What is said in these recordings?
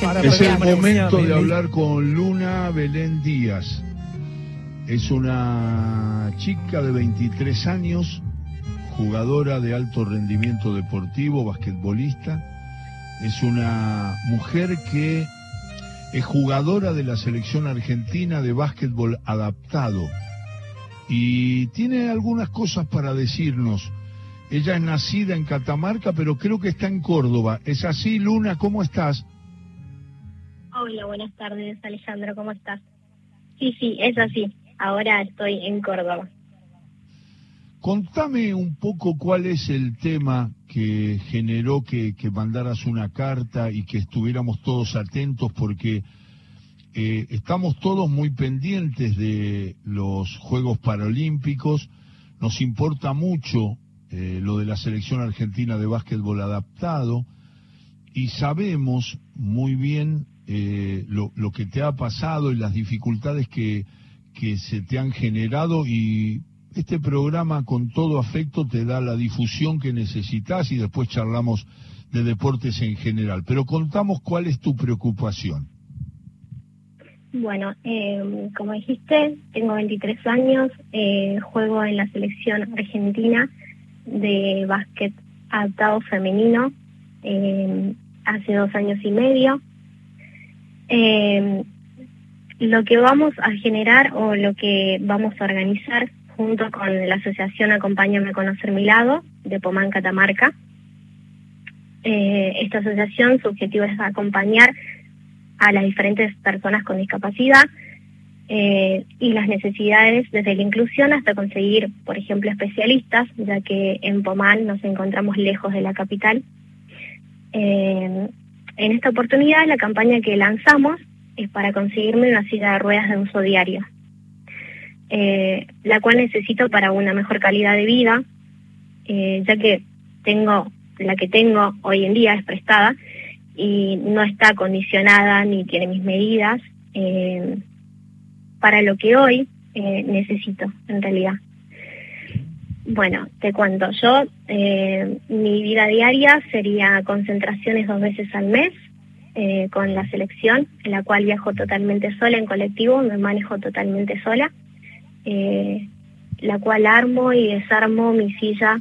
Es el momento de hablar con Luna Belén Díaz. Es una chica de 23 años, jugadora de alto rendimiento deportivo, basquetbolista. Es una mujer que es jugadora de la selección argentina de básquetbol adaptado. Y tiene algunas cosas para decirnos. Ella es nacida en Catamarca, pero creo que está en Córdoba. ¿Es así, Luna? ¿Cómo estás? Hola, buenas tardes, Alejandro, ¿cómo estás? Sí, sí, es así. Ahora estoy en Córdoba. Contame un poco cuál es el tema que generó que, mandaras una carta y que estuviéramos todos atentos porque eh, estamos todos muy pendientes de los Juegos Paralímpicos, nos importa mucho eh, lo de la selección argentina de básquetbol adaptado y sabemos muy bien eh, lo, que te ha pasado y las dificultades que, que se te han generado y este programa con todo afecto te da la difusión que necesitas y después charlamos de deportes en general. Pero contamos cuál es tu preocupación. Bueno, eh, como dijiste, tengo 23 años, eh, juego en la selección argentina de básquet adaptado femenino eh, hace dos años y medio. Eh, lo que vamos a generar o lo que vamos a organizar junto con la asociación Acompáñame a conocer mi lado de Pomán Catamarca. Eh, esta asociación, su objetivo es acompañar a las diferentes personas con discapacidad eh, y las necesidades desde la inclusión hasta conseguir, por ejemplo, especialistas, ya que en Pomán nos encontramos lejos de la capital. Eh, en esta oportunidad, la campaña que lanzamos es para conseguirme una silla de ruedas de uso diario, eh, la cual necesito para una mejor calidad de vida, eh, ya que la que tengo hoy en día es prestada y no está acondicionada ni tiene mis medidas eh, para lo que hoy necesito en realidad. Bueno, te cuento, yo, eh, mi vida diaria sería concentraciones dos veces al mes eh, con la selección, en la cual viajo totalmente sola en colectivo, me manejo totalmente sola, eh, la cual armo y desarmo mi silla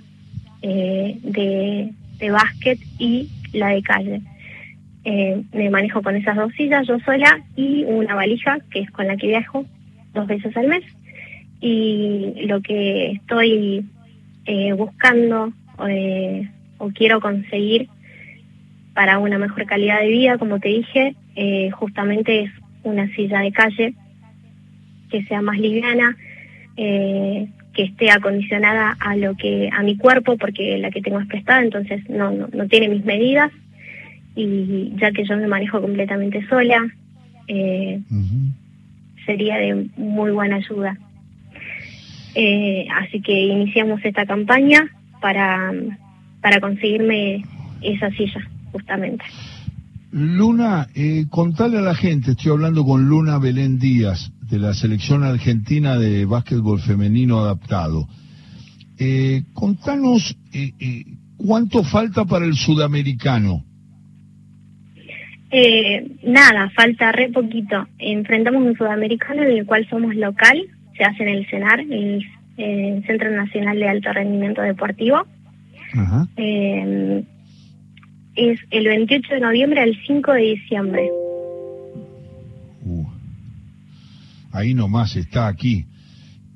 de, de básquet y la de calle. me manejo con esas dos sillas yo sola y una valija que es con la que viajo dos veces al mes y lo que estoy eh, buscando eh, o quiero conseguir para una mejor calidad de vida, como te dije, eh, justamente es una silla de calle que sea más liviana, que esté acondicionada a lo que a mi cuerpo, porque la que tengo es prestada, entonces no, no, no tiene mis medidas y ya que yo me manejo completamente sola, sería de muy buena ayuda. Eh, así que iniciamos esta campaña para, para conseguirme esa silla, justamente. Luna, eh, contale a la gente, estoy hablando con Luna Belén Díaz, de la selección argentina de básquetbol femenino adaptado. Eh, contanos eh, eh, cuánto falta para el sudamericano. nada, falta re poquito. Enfrentamos un sudamericano en el cual somos local, se hace en el CENAR, el, Centro Nacional de Alto Rendimiento Deportivo. Eh, es el 28 de noviembre al 5 de diciembre. Uh, ahí nomás está aquí.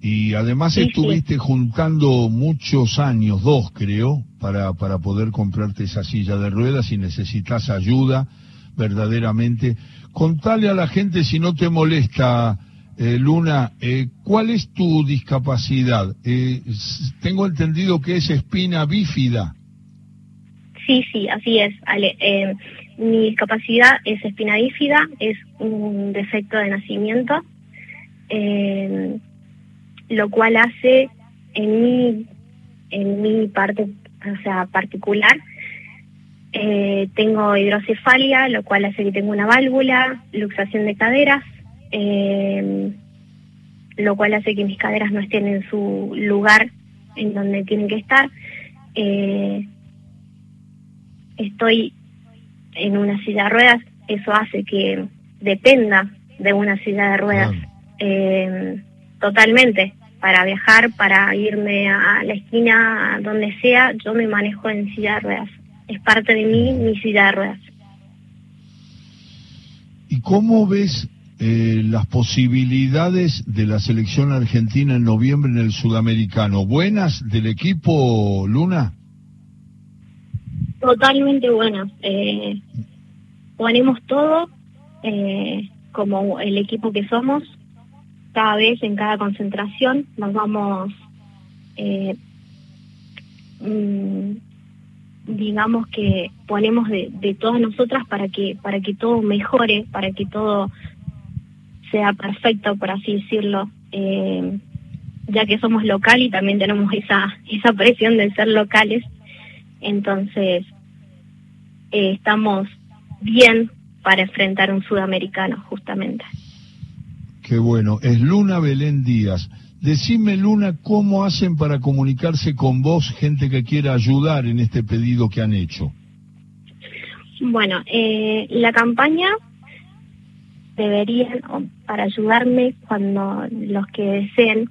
Y además estuviste juntando muchos años, dos creo, para, para poder comprarte esa silla de ruedas y necesitas ayuda verdaderamente. Contale a la gente si no te molesta eh, Luna, eh, ¿cuál es tu discapacidad? Eh, tengo entendido que es espina bífida. Sí, sí, así es, Ale. mi discapacidad es espina bífida, es un defecto de nacimiento, lo cual hace en mi, en mi parte, o sea, particular, tengo hidrocefalia, lo cual hace que tenga una válvula, luxación de caderas, eh, lo cual hace que mis caderas no estén en su lugar en donde tienen que estar. Eh, estoy en una silla de ruedas eso hace que dependa de una silla de ruedas eh, totalmente. Para viajar, para irme a la esquina, donde sea, yo me manejo en silla de ruedas. Es parte de mí mi silla de ruedas. ¿Y cómo ves eh, las posibilidades de la selección argentina en noviembre en el sudamericano? ¿Buenas del equipo Luna? Totalmente buenas. Eh, ponemos todo eh, como el equipo que somos. Cada vez en cada concentración nos vamos, eh, mm, digamos que ponemos de, de todas nosotras para que para que todo mejore, para que todo sea perfecto, por así decirlo, eh, ya que somos local y también tenemos esa, esa presión de ser locales. Entonces, eh, estamos bien para enfrentar un sudamericano, justamente. Qué bueno. Es Luna Belén Díaz. Decime, Luna, ¿cómo hacen para comunicarse con vos, gente que quiera ayudar en este pedido que han hecho? Bueno, eh, la campaña deberían, para ayudarme cuando los que deseen,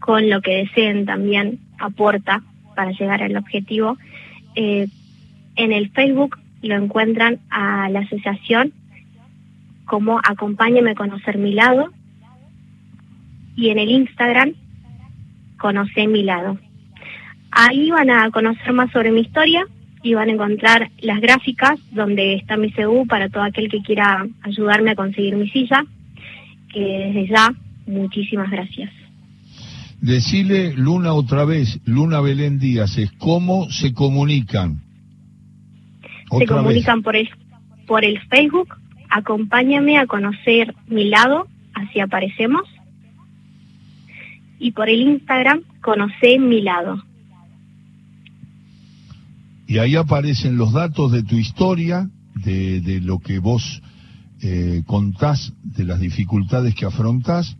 con lo que deseen también, aporta para llegar al objetivo. Eh, en el Facebook lo encuentran a la asociación como Acompáñame conocer mi lado y en el Instagram Conoce mi lado. Ahí van a conocer más sobre mi historia y van a encontrar las gráficas donde está mi CU para todo aquel que quiera ayudarme a conseguir mi silla. Que desde ya, muchísimas gracias. Decile Luna otra vez, Luna Belén Díaz, es cómo se comunican. se comunican por el, por el Facebook, acompáñame a conocer mi lado, así aparecemos. Y por el Instagram, conoce mi lado y ahí aparecen los datos de tu historia, de, lo que vos eh, contás, de las dificultades que afrontás,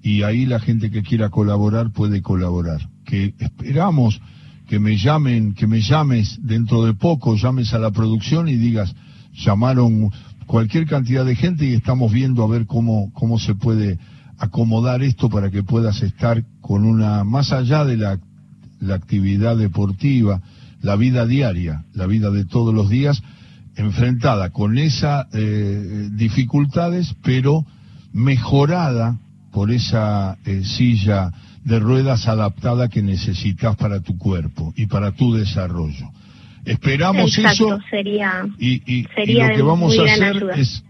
y ahí la gente que quiera colaborar puede colaborar. Que esperamos que me llamen, que me llames dentro de poco, llames a la producción y digas, llamaron cualquier cantidad de gente y estamos viendo a ver cómo, cómo se puede acomodar esto para que puedas estar con una, más allá de la, la actividad deportiva, la vida diaria, la vida de todos los días, enfrentada con esas eh, dificultades, pero mejorada por esa eh, silla de ruedas adaptada que necesitas para tu cuerpo y para tu desarrollo. Esperamos eso y, lo que vamos a hacer es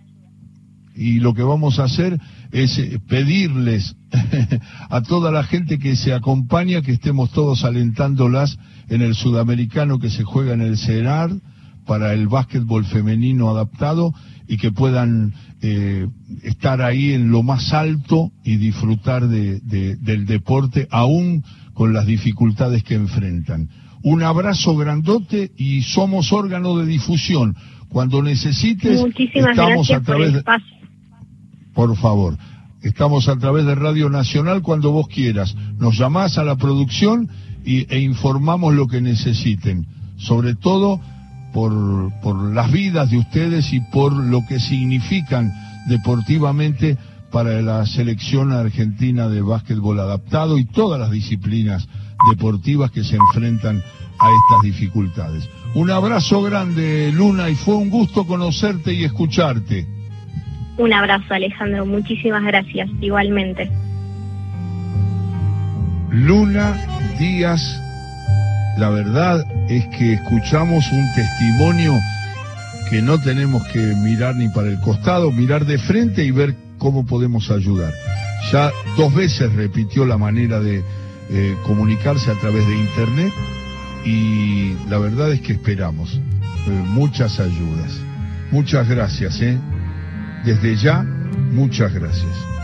y lo que vamos a hacer es eh, pedirles a toda la gente que se acompaña que estemos todos alentándolas en el sudamericano que se juega en el CERAR para el básquetbol femenino adaptado y que puedan eh, estar ahí en lo más alto y disfrutar de, del deporte aún con las dificultades que enfrentan. Un abrazo grandote y somos órgano de difusión. Cuando necesites, estamos a través de... Por favor, estamos a través de Radio Nacional cuando vos quieras. Nos llamás a la producción e informamos lo que necesiten, sobre todo por, por las vidas de ustedes y por lo que significan deportivamente para la selección argentina de básquetbol adaptado y todas las disciplinas deportivas que se enfrentan a estas dificultades. Un abrazo grande, Luna, y fue un gusto conocerte y escucharte. Un abrazo, Alejandro. Muchísimas gracias, igualmente. Luna Díaz, la verdad es que escuchamos un testimonio que no tenemos que mirar ni para el costado, mirar de frente y ver cómo podemos ayudar. Ya dos veces repitió la manera de eh, comunicarse a través de Internet y la verdad es que esperamos eh, muchas ayudas. Muchas gracias, ¿eh? Desde ya, muchas gracias.